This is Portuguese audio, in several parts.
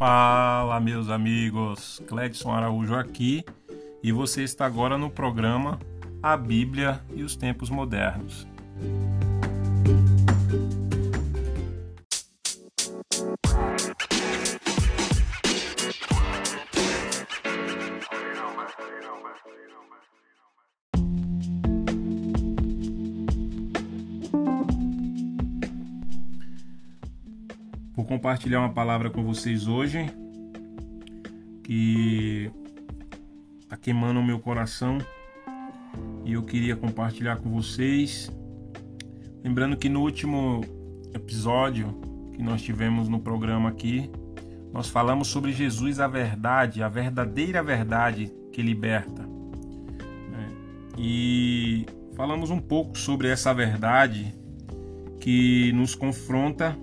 Fala, meus amigos. Cledson Araújo aqui e você está agora no programa A Bíblia e os Tempos Modernos. Compartilhar uma palavra com vocês hoje que está queimando o meu coração e eu queria compartilhar com vocês. Lembrando que no último episódio que nós tivemos no programa aqui, nós falamos sobre Jesus, a verdade, a verdadeira verdade que liberta. Né? E falamos um pouco sobre essa verdade que nos confronta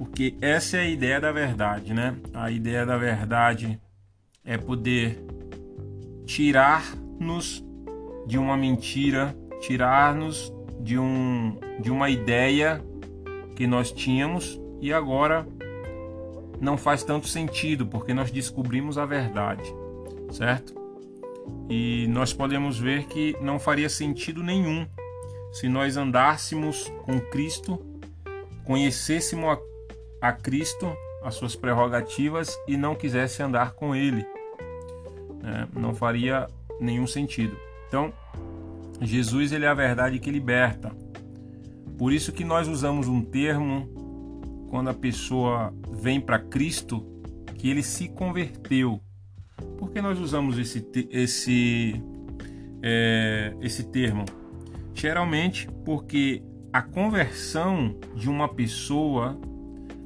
porque essa é a ideia da verdade, né? A ideia da verdade é poder tirar-nos de uma mentira, tirar-nos de, um, de uma ideia que nós tínhamos e agora não faz tanto sentido porque nós descobrimos a verdade, certo? E nós podemos ver que não faria sentido nenhum se nós andássemos com Cristo, conhecêssemos a a Cristo as suas prerrogativas e não quisesse andar com Ele. É, não faria nenhum sentido. Então, Jesus ele é a verdade que liberta. Por isso que nós usamos um termo quando a pessoa vem para Cristo que ele se converteu. Por que nós usamos esse, esse, é, esse termo? Geralmente porque a conversão de uma pessoa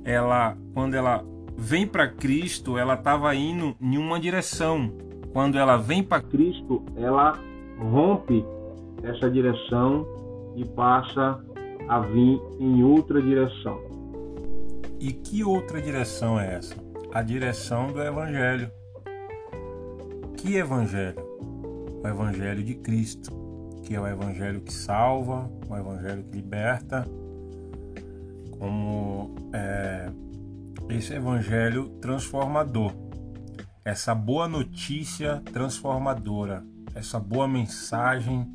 ela quando ela vem para Cristo, ela estava indo em uma direção. Quando ela vem para Cristo, ela rompe essa direção e passa a vir em outra direção. E que outra direção é essa? A direção do Evangelho. Que Evangelho? O Evangelho de Cristo, que é o Evangelho que salva, o Evangelho que liberta, como é, esse evangelho transformador, essa boa notícia transformadora, essa boa mensagem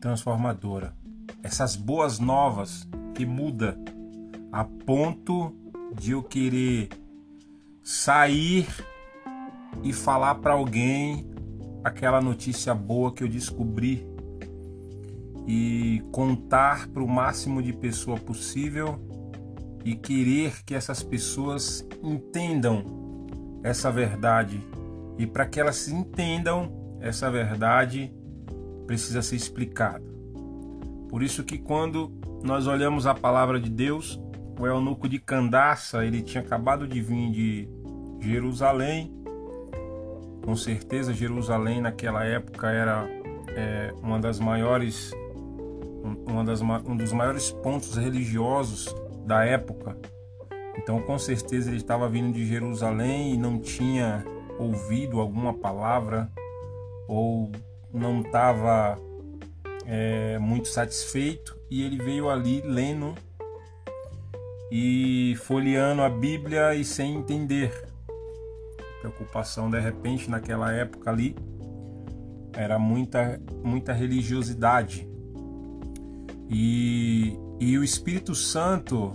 transformadora, essas boas novas que muda a ponto de eu querer sair e falar para alguém aquela notícia boa que eu descobri e contar para o máximo de pessoa possível e querer que essas pessoas entendam essa verdade. E para que elas entendam essa verdade, precisa ser explicada. Por isso que quando nós olhamos a palavra de Deus, o eunuco de Candaça, ele tinha acabado de vir de Jerusalém. Com certeza Jerusalém naquela época era é, uma das maiores uma das, um dos maiores pontos religiosos da época. Então, com certeza, ele estava vindo de Jerusalém e não tinha ouvido alguma palavra ou não estava é, muito satisfeito e ele veio ali lendo e folheando a Bíblia e sem entender. Preocupação de repente naquela época ali era muita muita religiosidade e, e o Espírito Santo,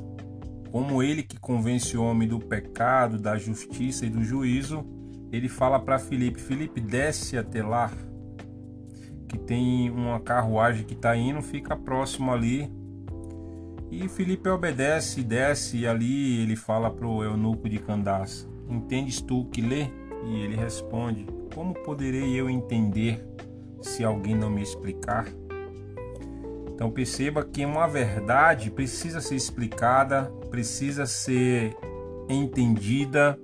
como ele que convence o homem do pecado, da justiça e do juízo, ele fala para Filipe: Filipe, desce até lá, que tem uma carruagem que está indo, fica próximo ali. E Filipe obedece, desce e ali ele fala para o eunuco de Candaça: Entendes tu que lê? E ele responde: Como poderei eu entender se alguém não me explicar? Então perceba que uma verdade precisa ser explicada, precisa ser entendida,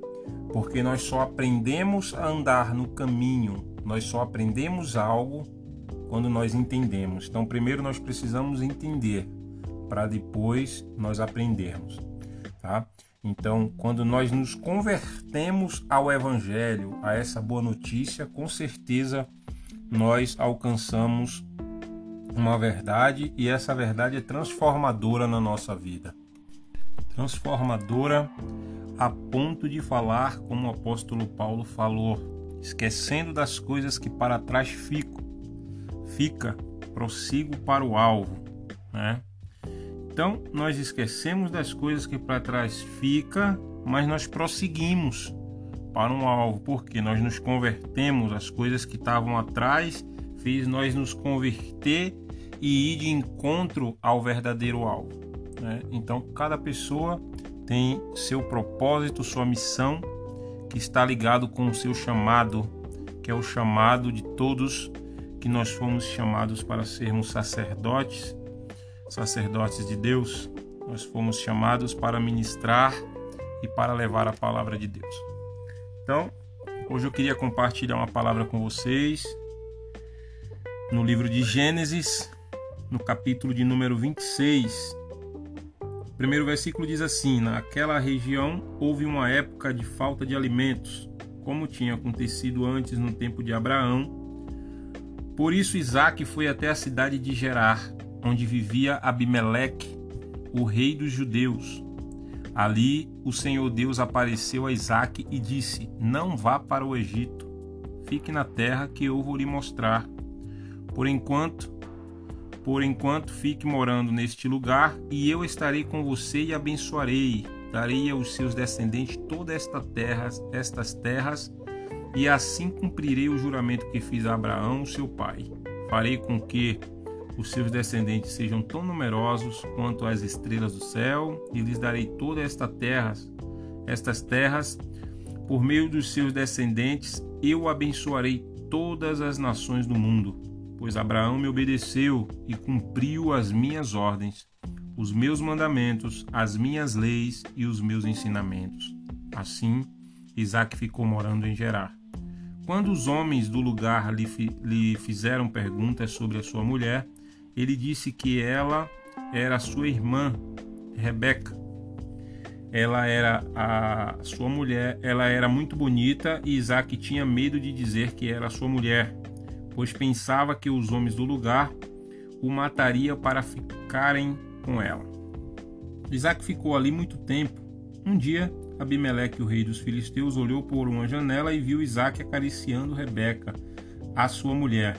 porque nós só aprendemos a andar no caminho, nós só aprendemos algo quando nós entendemos. Então primeiro nós precisamos entender para depois nós aprendermos, tá? Então, quando nós nos convertemos ao evangelho, a essa boa notícia, com certeza nós alcançamos uma verdade e essa verdade é transformadora na nossa vida. Transformadora a ponto de falar como o apóstolo Paulo falou, esquecendo das coisas que para trás fico, fica, prossigo para o alvo, né? Então, nós esquecemos das coisas que para trás fica, mas nós prosseguimos para um alvo, porque nós nos convertemos, as coisas que estavam atrás fez nós nos converter e ir de encontro ao verdadeiro alvo. Né? Então, cada pessoa tem seu propósito, sua missão, que está ligado com o seu chamado, que é o chamado de todos que nós fomos chamados para sermos sacerdotes, sacerdotes de Deus. Nós fomos chamados para ministrar e para levar a palavra de Deus. Então, hoje eu queria compartilhar uma palavra com vocês no livro de Gênesis, no capítulo de número 26. O primeiro versículo diz assim: Naquela região houve uma época de falta de alimentos, como tinha acontecido antes no tempo de Abraão. Por isso Isaac foi até a cidade de Gerar, onde vivia Abimeleque, o rei dos judeus. Ali o Senhor Deus apareceu a Isaac e disse: Não vá para o Egito, fique na terra que eu vou lhe mostrar. Por enquanto, por enquanto, fique morando neste lugar, e eu estarei com você e abençoarei. Darei aos seus descendentes toda esta terra, estas terras, e assim cumprirei o juramento que fiz a Abraão, seu pai. Farei com que os seus descendentes sejam tão numerosos quanto as estrelas do céu, e lhes darei toda esta terra, estas terras, por meio dos seus descendentes, eu abençoarei todas as nações do mundo pois Abraão me obedeceu e cumpriu as minhas ordens, os meus mandamentos, as minhas leis e os meus ensinamentos. Assim, Isaac ficou morando em Gerar. Quando os homens do lugar lhe, lhe fizeram perguntas sobre a sua mulher, ele disse que ela era sua irmã, Rebeca. Ela era a sua mulher, ela era muito bonita e Isaac tinha medo de dizer que era sua mulher, pois pensava que os homens do lugar o matariam para ficarem com ela. Isaac ficou ali muito tempo. Um dia, Abimeleque, o rei dos filisteus, olhou por uma janela e viu Isaac acariciando Rebeca, a sua mulher.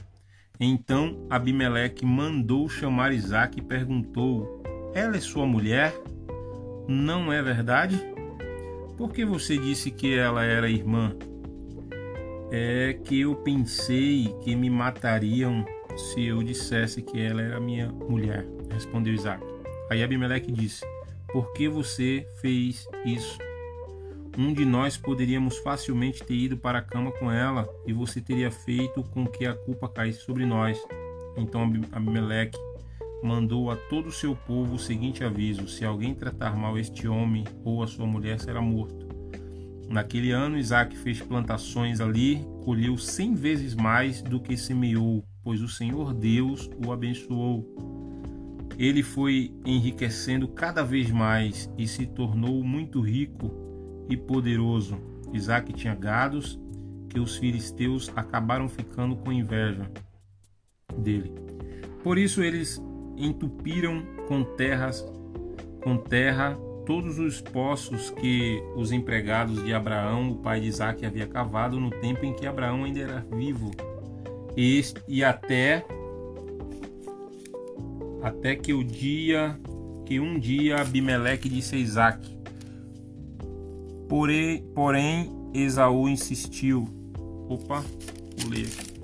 Então Abimeleque mandou chamar Isaac e perguntou: Ela é sua mulher? Não é verdade? Por que você disse que ela era irmã? É que eu pensei que me matariam se eu dissesse que ela era minha mulher, respondeu Isaac. Aí Abimeleque disse: Por que você fez isso? Um de nós poderíamos facilmente ter ido para a cama com ela e você teria feito com que a culpa caísse sobre nós. Então Abimeleque mandou a todo o seu povo o seguinte aviso: Se alguém tratar mal este homem ou a sua mulher, será morto. Naquele ano, Isaac fez plantações ali, colheu cem vezes mais do que semeou, pois o Senhor Deus o abençoou. Ele foi enriquecendo cada vez mais e se tornou muito rico e poderoso. Isaac tinha gados que os filisteus acabaram ficando com inveja dele. Por isso eles entupiram com terras com terra todos os poços que os empregados de Abraão, o pai de Isaac, havia cavado no tempo em que Abraão ainda era vivo. E, e até até que o dia que um dia Abimeleque disse a Isaac. Porém, porém Esaú insistiu. Opa, vou ler aqui.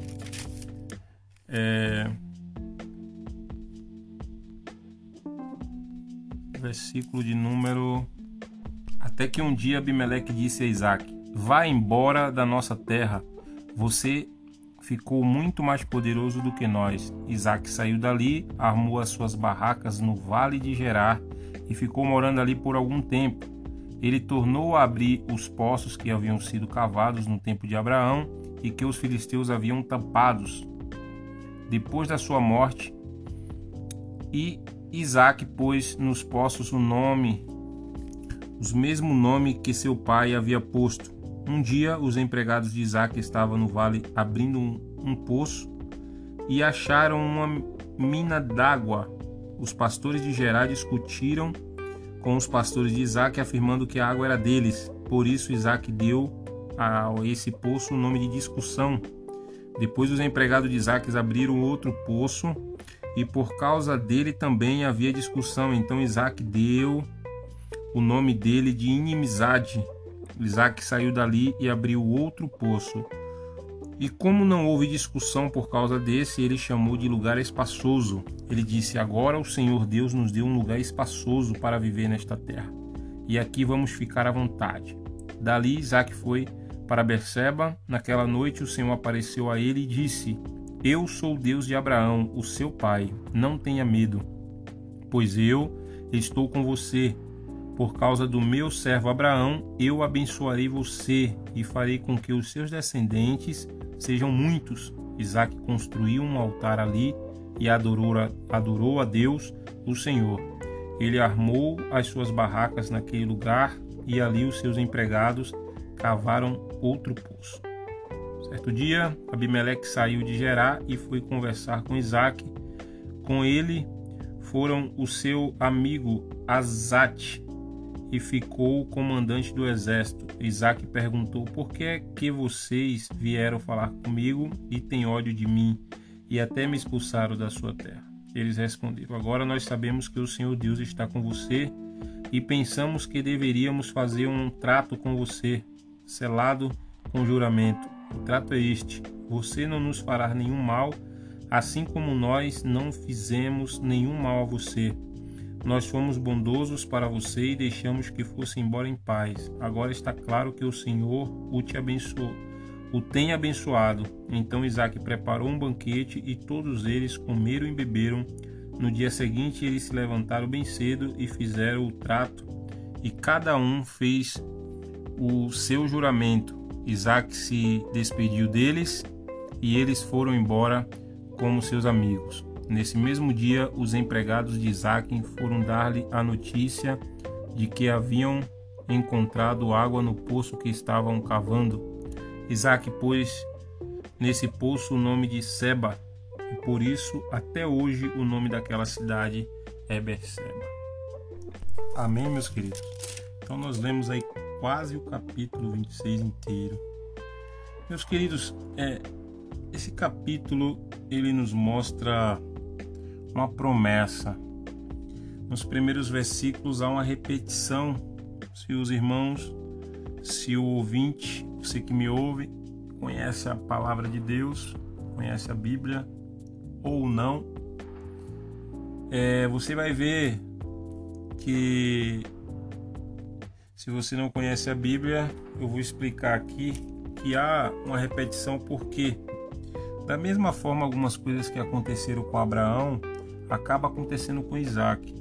É, versículo de número. Até que um dia Abimeleque disse a Isaac: Vá embora da nossa terra, você ficou muito mais poderoso do que nós. Isaac saiu dali, armou as suas barracas no vale de Gerar e ficou morando ali por algum tempo. Ele tornou a abrir os poços que haviam sido cavados no tempo de Abraão e que os filisteus haviam tampados. Depois da sua morte, e Isaac pôs nos poços o nome, os mesmo nome que seu pai havia posto. Um dia, os empregados de Isaac estavam no vale abrindo um, um poço e acharam uma mina d'água. Os pastores de Gerar discutiram com os pastores de Isaac, afirmando que a água era deles. Por isso, Isaac deu a esse poço o nome de discussão. Depois, os empregados de Isaac abriram outro poço e por causa dele também havia discussão. Então, Isaac deu o nome dele de inimizade. Isaac saiu dali e abriu outro poço. E como não houve discussão por causa desse, ele chamou de lugar espaçoso. Ele disse: Agora o Senhor Deus nos deu um lugar espaçoso para viver nesta terra, e aqui vamos ficar à vontade. Dali Isaac foi para Berseba. Naquela noite o Senhor apareceu a ele e disse: Eu sou o Deus de Abraão, o seu pai. Não tenha medo, pois eu estou com você. Por causa do meu servo Abraão, eu abençoarei você e farei com que os seus descendentes sejam muitos. Isaac construiu um altar ali e adorou a, adorou a Deus, o Senhor. Ele armou as suas barracas naquele lugar e ali os seus empregados cavaram outro poço. Certo dia, Abimeleque saiu de Gerá e foi conversar com Isaac. Com ele foram o seu amigo Azate e ficou o comandante do exército. Isaac perguntou: Por que é que vocês vieram falar comigo e têm ódio de mim e até me expulsaram da sua terra? Eles responderam: Agora nós sabemos que o Senhor Deus está com você e pensamos que deveríamos fazer um trato com você, selado com juramento. É este: você não nos fará nenhum mal, assim como nós não fizemos nenhum mal a você. Nós fomos bondosos para você e deixamos que fosse embora em paz. Agora está claro que o Senhor o te abençoou, o tem abençoado. Então Isaac preparou um banquete e todos eles comeram e beberam. No dia seguinte eles se levantaram bem cedo e fizeram o trato, e cada um fez o seu juramento. Isaac se despediu deles e eles foram embora como seus amigos. Nesse mesmo dia, os empregados de Isaac foram dar-lhe a notícia de que haviam encontrado água no poço que estavam cavando. Isaac pôs nesse poço o nome de Seba, e por isso até hoje o nome daquela cidade é Berseba. Amém, meus queridos? Então nós lemos aí quase o capítulo 26 inteiro. Meus queridos, é, esse capítulo ele nos mostra uma promessa. Nos primeiros versículos há uma repetição. Se os irmãos, se o ouvinte, você que me ouve, conhece a palavra de Deus, conhece a Bíblia ou não, é, você vai ver que se você não conhece a Bíblia, eu vou explicar aqui que há uma repetição porque da mesma forma algumas coisas que aconteceram com Abraão acaba acontecendo com Isaac.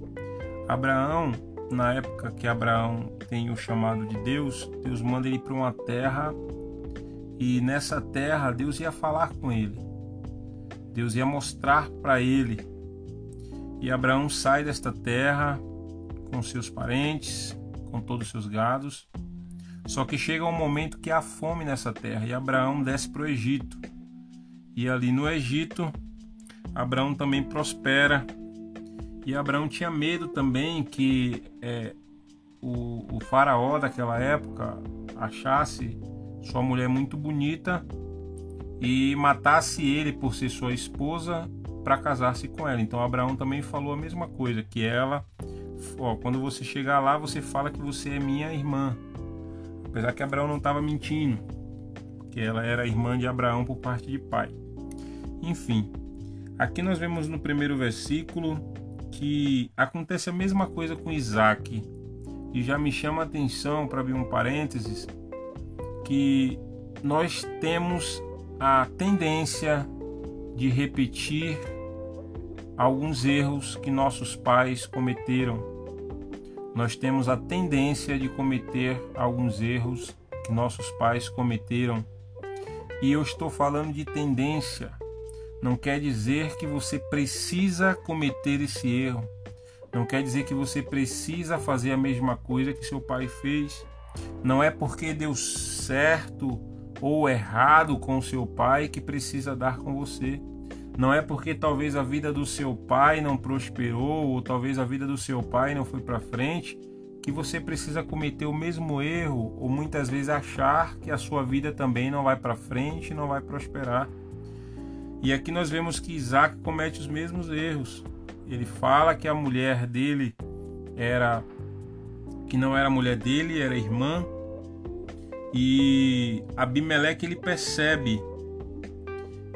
Abraão, na época que Abraão tem o chamado de Deus, Deus manda ele para uma terra e nessa terra Deus ia falar com ele. Deus ia mostrar para ele. E Abraão sai desta terra com seus parentes, com todos os seus gados. Só que chega um momento que há fome nessa terra e Abraão desce para o Egito. E ali no Egito, Abraão também prospera. E Abraão tinha medo também que é, o, o faraó daquela época achasse sua mulher muito bonita e matasse ele por ser sua esposa para casar-se com ela. Então Abraão também falou a mesma coisa, que ela, ó, quando você chegar lá, você fala que você é minha irmã. Apesar que Abraão não estava mentindo, que ela era irmã de Abraão por parte de pai. Enfim, Aqui nós vemos no primeiro versículo que acontece a mesma coisa com Isaac. E já me chama a atenção, para abrir um parênteses, que nós temos a tendência de repetir alguns erros que nossos pais cometeram. Nós temos a tendência de cometer alguns erros que nossos pais cometeram. E eu estou falando de tendência não quer dizer que você precisa cometer esse erro. Não quer dizer que você precisa fazer a mesma coisa que seu pai fez. Não é porque deu certo ou errado com seu pai que precisa dar com você. Não é porque talvez a vida do seu pai não prosperou ou talvez a vida do seu pai não foi para frente que você precisa cometer o mesmo erro ou muitas vezes achar que a sua vida também não vai para frente, não vai prosperar. E aqui nós vemos que Isaac comete os mesmos erros. Ele fala que a mulher dele era que não era mulher dele, era irmã. E Abimeleque ele percebe.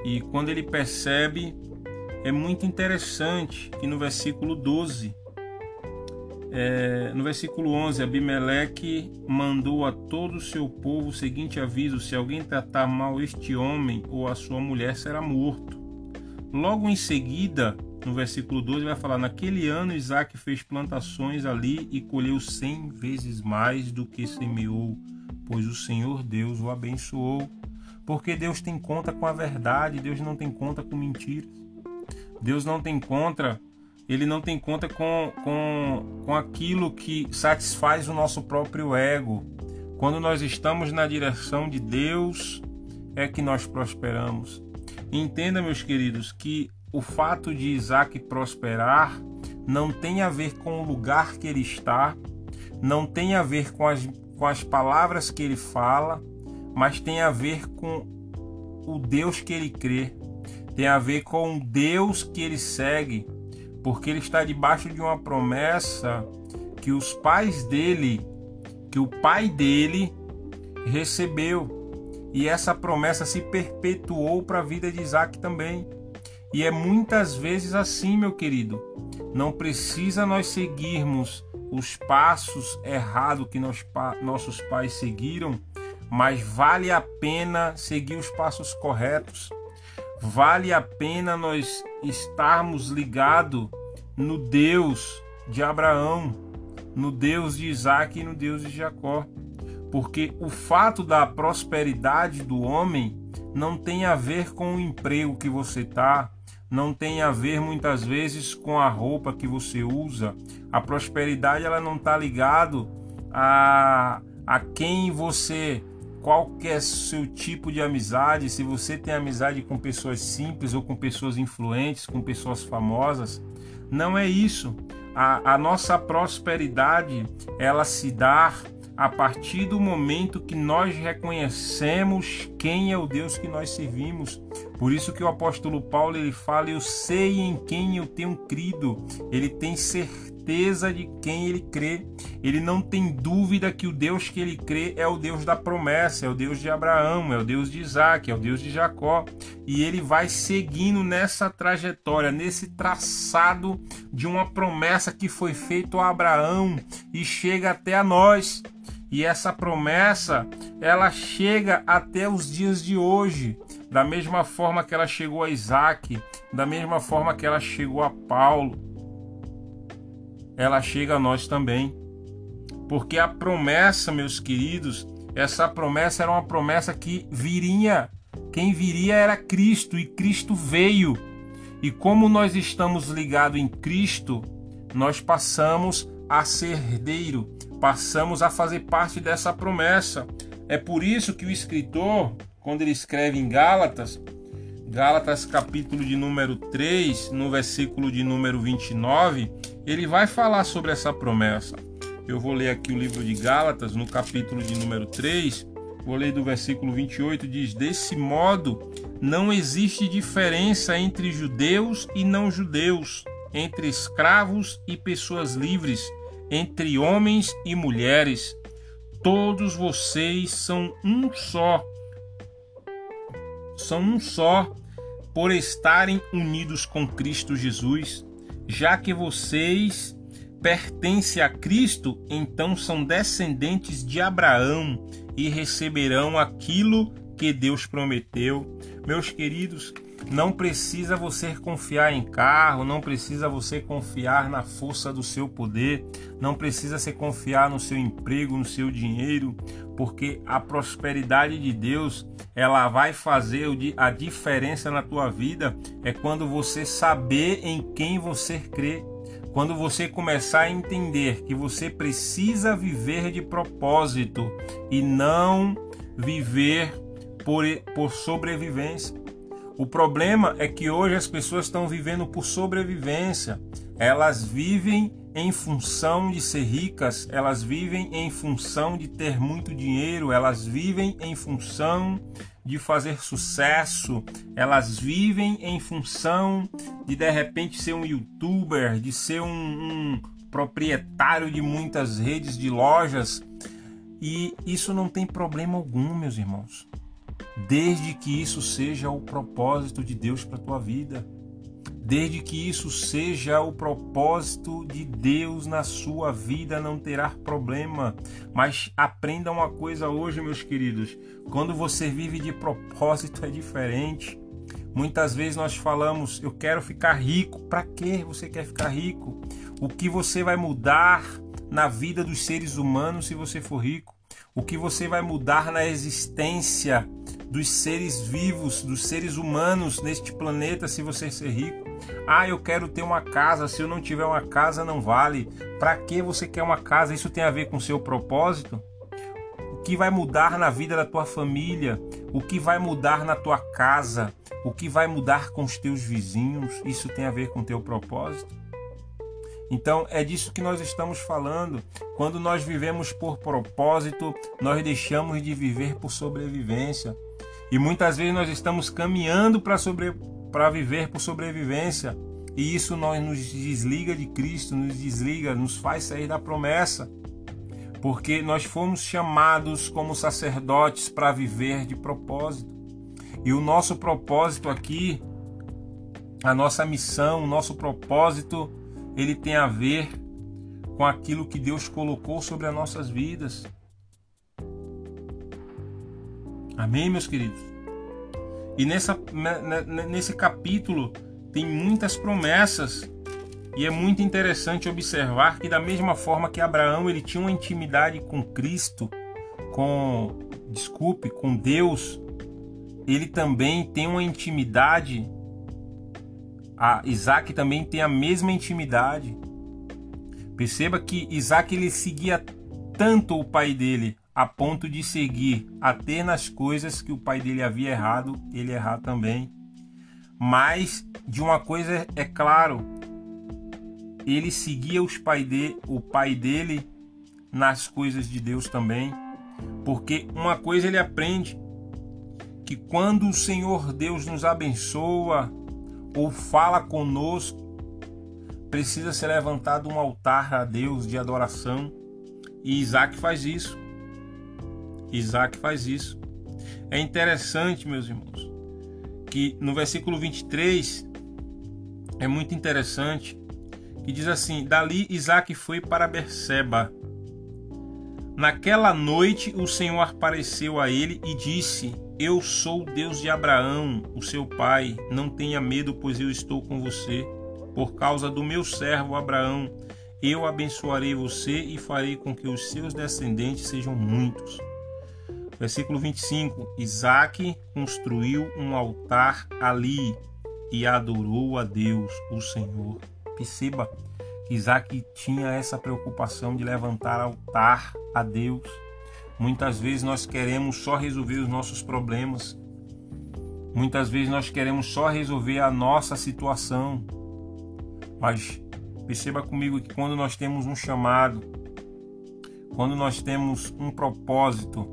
E quando ele percebe, é muito interessante que no versículo 12 é, no versículo 11, Abimeleque mandou a todo o seu povo o seguinte aviso: se alguém tratar mal este homem ou a sua mulher, será morto. Logo em seguida, no versículo 12, vai falar: Naquele ano Isaac fez plantações ali e colheu cem vezes mais do que semeou, pois o Senhor Deus o abençoou. Porque Deus tem conta com a verdade, Deus não tem conta com mentiras. Deus não tem conta ele não tem conta com, com, com aquilo que satisfaz o nosso próprio ego. Quando nós estamos na direção de Deus, é que nós prosperamos. Entenda, meus queridos, que o fato de Isaac prosperar não tem a ver com o lugar que ele está, não tem a ver com as, com as palavras que ele fala, mas tem a ver com o Deus que ele crê, tem a ver com o Deus que ele segue, porque ele está debaixo de uma promessa que os pais dele, que o pai dele recebeu. E essa promessa se perpetuou para a vida de Isaac também. E é muitas vezes assim, meu querido. Não precisa nós seguirmos os passos errados que nós, nossos pais seguiram, mas vale a pena seguir os passos corretos vale a pena nós estarmos ligados no Deus de Abraão, no Deus de Isaac e no Deus de Jacó. Porque o fato da prosperidade do homem não tem a ver com o emprego que você está, não tem a ver muitas vezes com a roupa que você usa. A prosperidade ela não está ligado a, a quem você qual que é seu tipo de amizade, se você tem amizade com pessoas simples ou com pessoas influentes, com pessoas famosas. Não é isso. A, a nossa prosperidade ela se dá a partir do momento que nós reconhecemos quem é o Deus que nós servimos. Por isso que o apóstolo Paulo ele fala: "Eu sei em quem eu tenho crido". Ele tem certeza certeza de quem ele crê. Ele não tem dúvida que o Deus que ele crê é o Deus da promessa, é o Deus de Abraão, é o Deus de Isaac, é o Deus de Jacó. E ele vai seguindo nessa trajetória, nesse traçado de uma promessa que foi feita a Abraão e chega até a nós. E essa promessa, ela chega até os dias de hoje, da mesma forma que ela chegou a Isaac, da mesma forma que ela chegou a Paulo ela chega a nós também. Porque a promessa, meus queridos, essa promessa era uma promessa que viria. Quem viria era Cristo e Cristo veio. E como nós estamos ligados em Cristo, nós passamos a ser herdeiro, passamos a fazer parte dessa promessa. É por isso que o escritor, quando ele escreve em Gálatas, Gálatas capítulo de número 3, no versículo de número 29, ele vai falar sobre essa promessa. Eu vou ler aqui o livro de Gálatas, no capítulo de número 3, vou ler do versículo 28, diz: Desse modo, não existe diferença entre judeus e não judeus, entre escravos e pessoas livres, entre homens e mulheres. Todos vocês são um só. São um só por estarem unidos com Cristo Jesus, já que vocês pertencem a Cristo, então são descendentes de Abraão e receberão aquilo que Deus prometeu. Meus queridos, não precisa você confiar em carro, não precisa você confiar na força do seu poder, não precisa se confiar no seu emprego, no seu dinheiro, porque a prosperidade de Deus ela vai fazer a diferença na tua vida é quando você saber em quem você crê. Quando você começar a entender que você precisa viver de propósito e não viver por, por sobrevivência. O problema é que hoje as pessoas estão vivendo por sobrevivência. Elas vivem em função de ser ricas, elas vivem em função de ter muito dinheiro, elas vivem em função de fazer sucesso, elas vivem em função de de repente ser um youtuber, de ser um, um proprietário de muitas redes de lojas. E isso não tem problema algum, meus irmãos desde que isso seja o propósito de Deus para a tua vida, desde que isso seja o propósito de Deus na sua vida, não terá problema. Mas aprenda uma coisa hoje, meus queridos: quando você vive de propósito é diferente. Muitas vezes nós falamos, eu quero ficar rico. Para que você quer ficar rico? O que você vai mudar na vida dos seres humanos se você for rico? O que você vai mudar na existência dos seres vivos, dos seres humanos neste planeta se você ser rico. Ah, eu quero ter uma casa, se eu não tiver uma casa não vale. Para que você quer uma casa? Isso tem a ver com seu propósito? O que vai mudar na vida da tua família? O que vai mudar na tua casa? O que vai mudar com os teus vizinhos? Isso tem a ver com teu propósito? Então é disso que nós estamos falando. Quando nós vivemos por propósito, nós deixamos de viver por sobrevivência. E muitas vezes nós estamos caminhando para sobre, viver por sobrevivência. E isso nós nos desliga de Cristo, nos desliga, nos faz sair da promessa. Porque nós fomos chamados como sacerdotes para viver de propósito. E o nosso propósito aqui, a nossa missão, o nosso propósito, ele tem a ver com aquilo que Deus colocou sobre as nossas vidas. Amém, meus queridos? E nessa, nesse capítulo tem muitas promessas e é muito interessante observar que da mesma forma que Abraão ele tinha uma intimidade com Cristo, com desculpe, com Deus, ele também tem uma intimidade. A Isaac também tem a mesma intimidade. Perceba que Isaac ele seguia tanto o pai dele a ponto de seguir até nas coisas que o pai dele havia errado, ele errar também. Mas de uma coisa é claro, ele seguia os pai de, o pai dele nas coisas de Deus também, porque uma coisa ele aprende que quando o Senhor Deus nos abençoa ou fala conosco, precisa ser levantado um altar a Deus de adoração. E Isaac faz isso. Isaac faz isso. É interessante, meus irmãos, que no versículo 23 é muito interessante que diz assim: Dali Isaac foi para Berseba. Naquela noite o Senhor apareceu a ele e disse: Eu sou o Deus de Abraão, o seu pai. Não tenha medo, pois eu estou com você. Por causa do meu servo Abraão, eu abençoarei você e farei com que os seus descendentes sejam muitos. Versículo 25: Isaac construiu um altar ali e adorou a Deus, o Senhor. Perceba Isaac tinha essa preocupação de levantar altar a Deus. Muitas vezes nós queremos só resolver os nossos problemas. Muitas vezes nós queremos só resolver a nossa situação. Mas perceba comigo que quando nós temos um chamado, quando nós temos um propósito,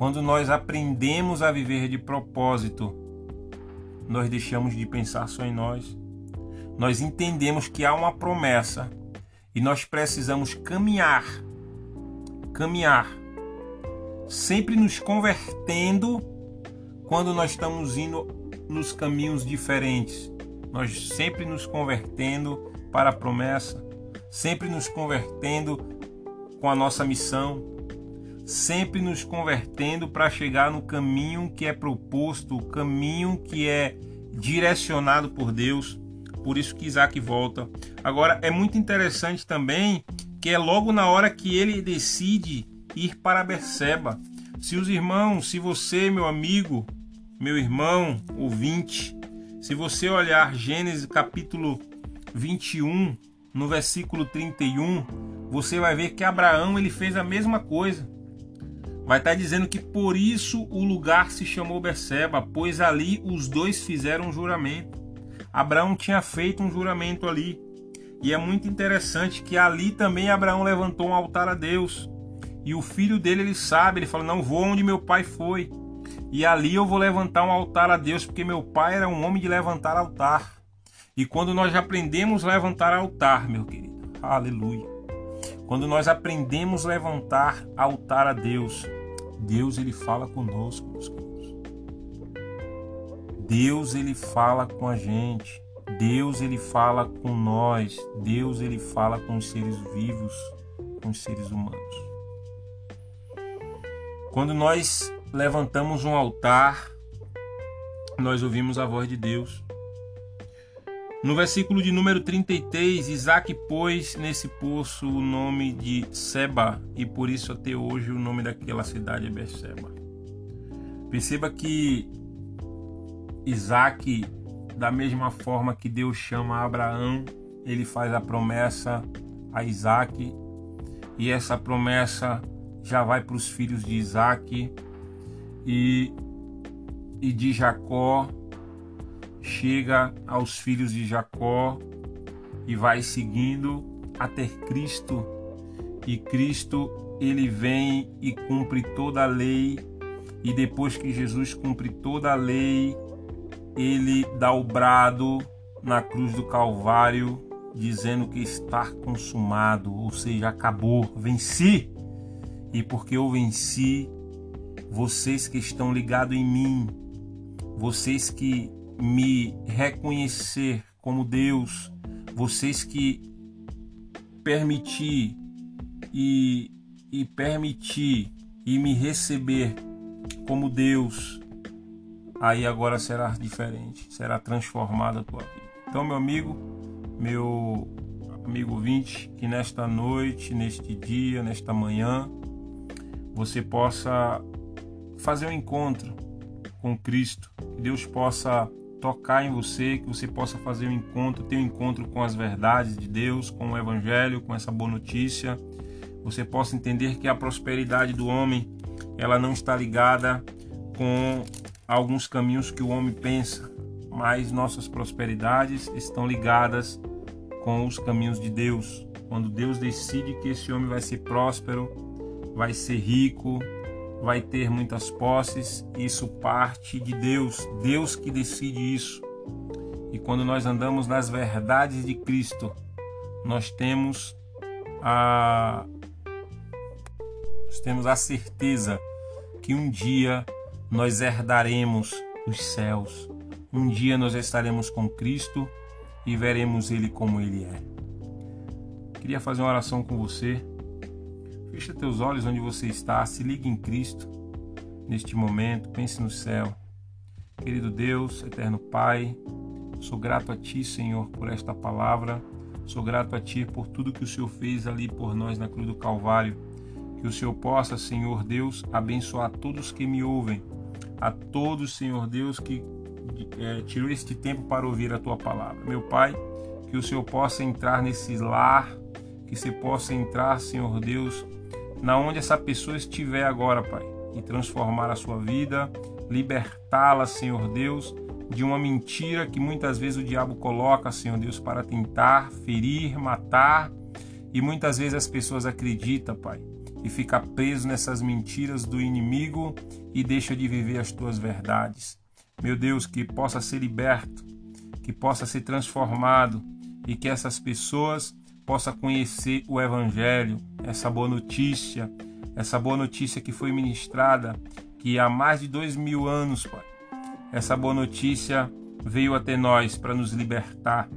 quando nós aprendemos a viver de propósito, nós deixamos de pensar só em nós. Nós entendemos que há uma promessa e nós precisamos caminhar, caminhar, sempre nos convertendo quando nós estamos indo nos caminhos diferentes. Nós sempre nos convertendo para a promessa, sempre nos convertendo com a nossa missão, sempre nos convertendo para chegar no caminho que é proposto, o caminho que é direcionado por Deus. Por isso que Isaac volta. Agora é muito interessante também que é logo na hora que ele decide ir para Berseba. Se os irmãos, se você, meu amigo, meu irmão, ouvinte, se você olhar Gênesis capítulo 21, no versículo 31, você vai ver que Abraão ele fez a mesma coisa. Vai estar tá dizendo que por isso o lugar se chamou Berseba, pois ali os dois fizeram um juramento. Abraão tinha feito um juramento ali. E é muito interessante que ali também Abraão levantou um altar a Deus. E o filho dele, ele sabe, ele fala: Não vou onde meu pai foi. E ali eu vou levantar um altar a Deus, porque meu pai era um homem de levantar altar. E quando nós aprendemos a levantar altar, meu querido, aleluia. Quando nós aprendemos a levantar altar a Deus, Deus ele fala conosco, meus queridos. Deus ele fala com a gente. Deus ele fala com nós. Deus ele fala com os seres vivos, com os seres humanos. Quando nós levantamos um altar, nós ouvimos a voz de Deus. No versículo de número 33, Isaac pôs nesse poço o nome de Seba, e por isso até hoje o nome daquela cidade é Berseba. Perceba que Isaac, da mesma forma que Deus chama Abraão, ele faz a promessa a Isaac, e essa promessa já vai para os filhos de Isaac e, e de Jacó chega aos filhos de Jacó e vai seguindo até Cristo. E Cristo ele vem e cumpre toda a lei. E depois que Jesus cumpre toda a lei, ele dá o brado na cruz do Calvário, dizendo que está consumado, ou seja, acabou, venci. E porque eu venci, vocês que estão ligados em mim, vocês que me reconhecer como Deus, vocês que permitir e, e permitir e me receber como Deus, aí agora será diferente, será transformada a tua vida. Então, meu amigo, meu amigo ouvinte, que nesta noite, neste dia, nesta manhã, você possa fazer um encontro com Cristo, que Deus possa tocar em você, que você possa fazer um encontro, ter um encontro com as verdades de Deus, com o Evangelho, com essa boa notícia. Você possa entender que a prosperidade do homem ela não está ligada com alguns caminhos que o homem pensa, mas nossas prosperidades estão ligadas com os caminhos de Deus. Quando Deus decide que esse homem vai ser próspero, vai ser rico, vai ter muitas posses, isso parte de Deus, Deus que decide isso. E quando nós andamos nas verdades de Cristo, nós temos a nós temos a certeza que um dia nós herdaremos os céus. Um dia nós estaremos com Cristo e veremos ele como ele é. Queria fazer uma oração com você Fecha teus olhos onde você está, se ligue em Cristo neste momento, pense no céu. Querido Deus, eterno Pai, sou grato a Ti, Senhor, por esta palavra. Sou grato a Ti por tudo que o Senhor fez ali por nós na cruz do Calvário. Que o Senhor possa, Senhor Deus, abençoar todos que me ouvem, a todos, Senhor Deus, que é, tirou este tempo para ouvir a Tua palavra. Meu Pai, que o Senhor possa entrar nesse lar, que você possa entrar, Senhor Deus, na onde essa pessoa estiver agora, Pai, e transformar a sua vida, libertá-la, Senhor Deus, de uma mentira que muitas vezes o diabo coloca, Senhor Deus, para tentar ferir, matar, e muitas vezes as pessoas acreditam, Pai, e fica preso nessas mentiras do inimigo e deixa de viver as tuas verdades. Meu Deus, que possa ser liberto, que possa ser transformado e que essas pessoas possa conhecer o Evangelho, essa boa notícia, essa boa notícia que foi ministrada, que há mais de dois mil anos, Pai, essa boa notícia veio até nós para nos libertar.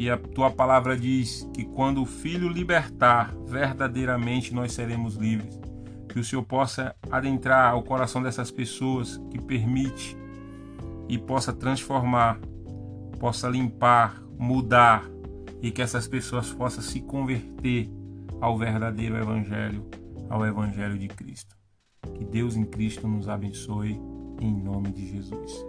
E a tua palavra diz que quando o Filho libertar, verdadeiramente nós seremos livres. Que o Senhor possa adentrar ao coração dessas pessoas, que permite e possa transformar, possa limpar, mudar, e que essas pessoas possam se converter ao verdadeiro Evangelho, ao Evangelho de Cristo. Que Deus em Cristo nos abençoe, em nome de Jesus.